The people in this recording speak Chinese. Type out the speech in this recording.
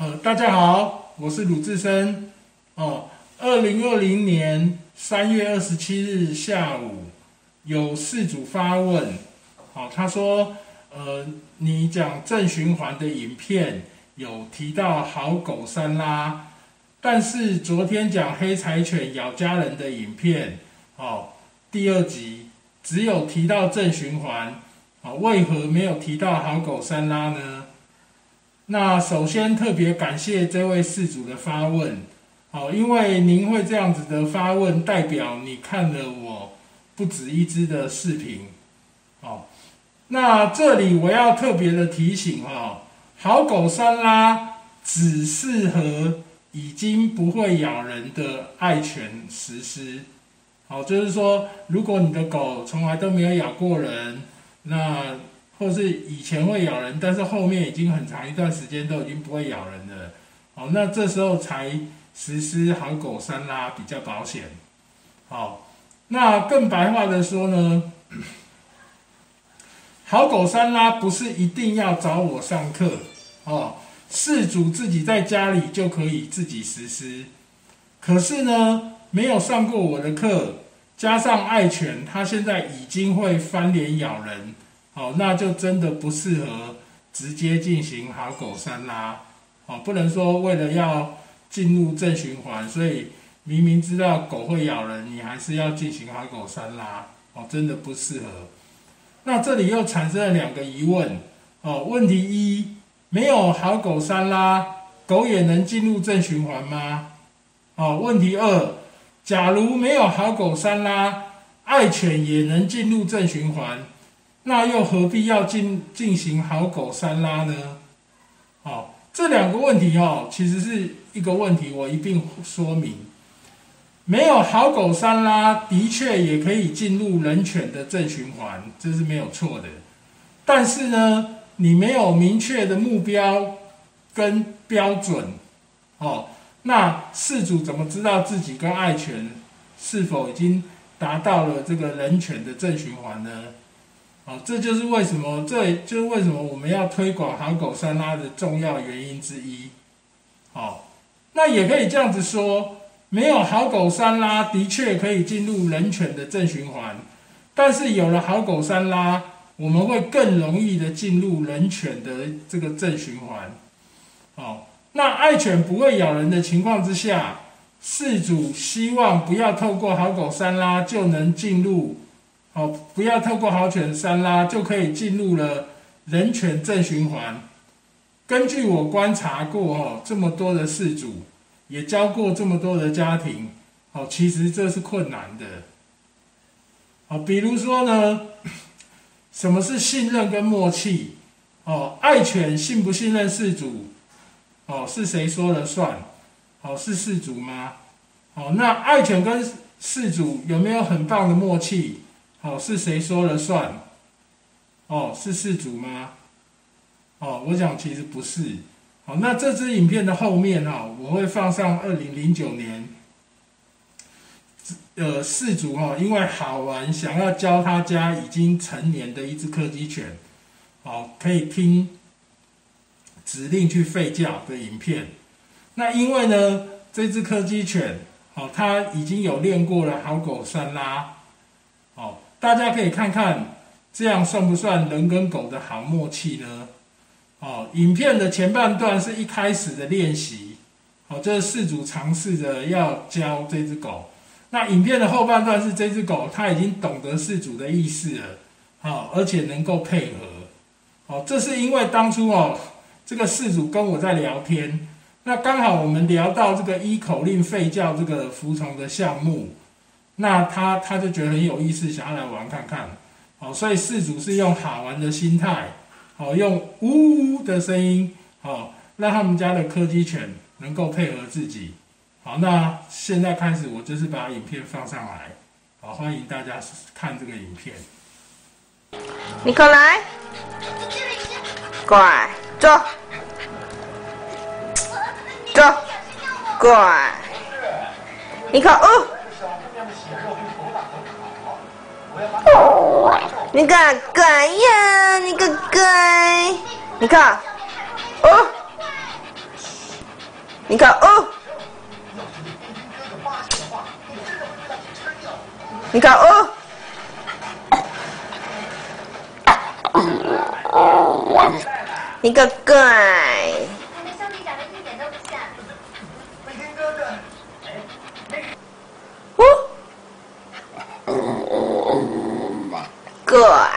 呃，大家好，我是鲁智深。哦，二零二零年三月二十七日下午，有事主发问，好，他说，呃，你讲正循环的影片有提到好狗三拉，但是昨天讲黑柴犬咬家人的影片，哦，第二集只有提到正循环，啊，为何没有提到好狗三拉呢？那首先特别感谢这位事主的发问，好，因为您会这样子的发问，代表你看了我不止一支的视频，好，那这里我要特别的提醒哈，好狗三拉只适合已经不会咬人的爱犬实施，好，就是说如果你的狗从来都没有咬过人，那。或是以前会咬人，但是后面已经很长一段时间都已经不会咬人了，哦，那这时候才实施好狗三拉比较保险。好，那更白话的说呢，好狗三拉不是一定要找我上课哦，事主自己在家里就可以自己实施。可是呢，没有上过我的课，加上爱犬，它现在已经会翻脸咬人。好，那就真的不适合直接进行好狗三拉。哦，不能说为了要进入正循环，所以明明知道狗会咬人，你还是要进行好狗三拉。哦，真的不适合。那这里又产生了两个疑问。哦，问题一，没有好狗三拉，狗也能进入正循环吗？哦，问题二，假如没有好狗三拉，爱犬也能进入正循环？那又何必要进进行好狗三拉呢？好，这两个问题哦，其实是一个问题，我一并说明。没有好狗三拉，的确也可以进入人犬的正循环，这是没有错的。但是呢，你没有明确的目标跟标准，哦，那事主怎么知道自己跟爱犬是否已经达到了这个人犬的正循环呢？啊，这就是为什么，这就是为什么我们要推广好狗三拉的重要原因之一。好，那也可以这样子说，没有好狗三拉，的确可以进入人犬的正循环，但是有了好狗三拉，我们会更容易的进入人犬的这个正循环。好，那爱犬不会咬人的情况之下，饲主希望不要透过好狗三拉就能进入。好，不要透过好犬三拉就可以进入了人犬正循环。根据我观察过，哈，这么多的事主，也教过这么多的家庭，好，其实这是困难的。好，比如说呢，什么是信任跟默契？哦，爱犬信不信任事主？哦，是谁说了算？哦，是事主吗？哦，那爱犬跟事主有没有很棒的默契？好，是谁说了算？哦，是事主吗？哦，我想其实不是。好，那这支影片的后面哈，我会放上二零零九年，呃，事主哈，因为好玩，想要教他家已经成年的一只柯基犬，好，可以听指令去吠叫的影片。那因为呢，这只柯基犬，好，它已经有练过了好狗三拉，哦。大家可以看看，这样算不算人跟狗的好默契呢？哦，影片的前半段是一开始的练习，哦，这是事主尝试着要教这只狗。那影片的后半段是这只狗，它已经懂得事主的意思了，好，而且能够配合。哦，这是因为当初哦，这个事主跟我在聊天，那刚好我们聊到这个依口令吠叫这个服从的项目。那他他就觉得很有意思，想要来玩看看，好，所以事主是用好玩的心态，好，用呜呜的声音，好，让他们家的柯基犬能够配合自己，好，那现在开始，我就是把影片放上来，好，欢迎大家看这个影片。你过来，乖，坐，坐，乖，你看哦。你个乖呀，你个乖，你看，哦，你看哦，你看哦，你个乖，你们兄弟长得一点都不像。个，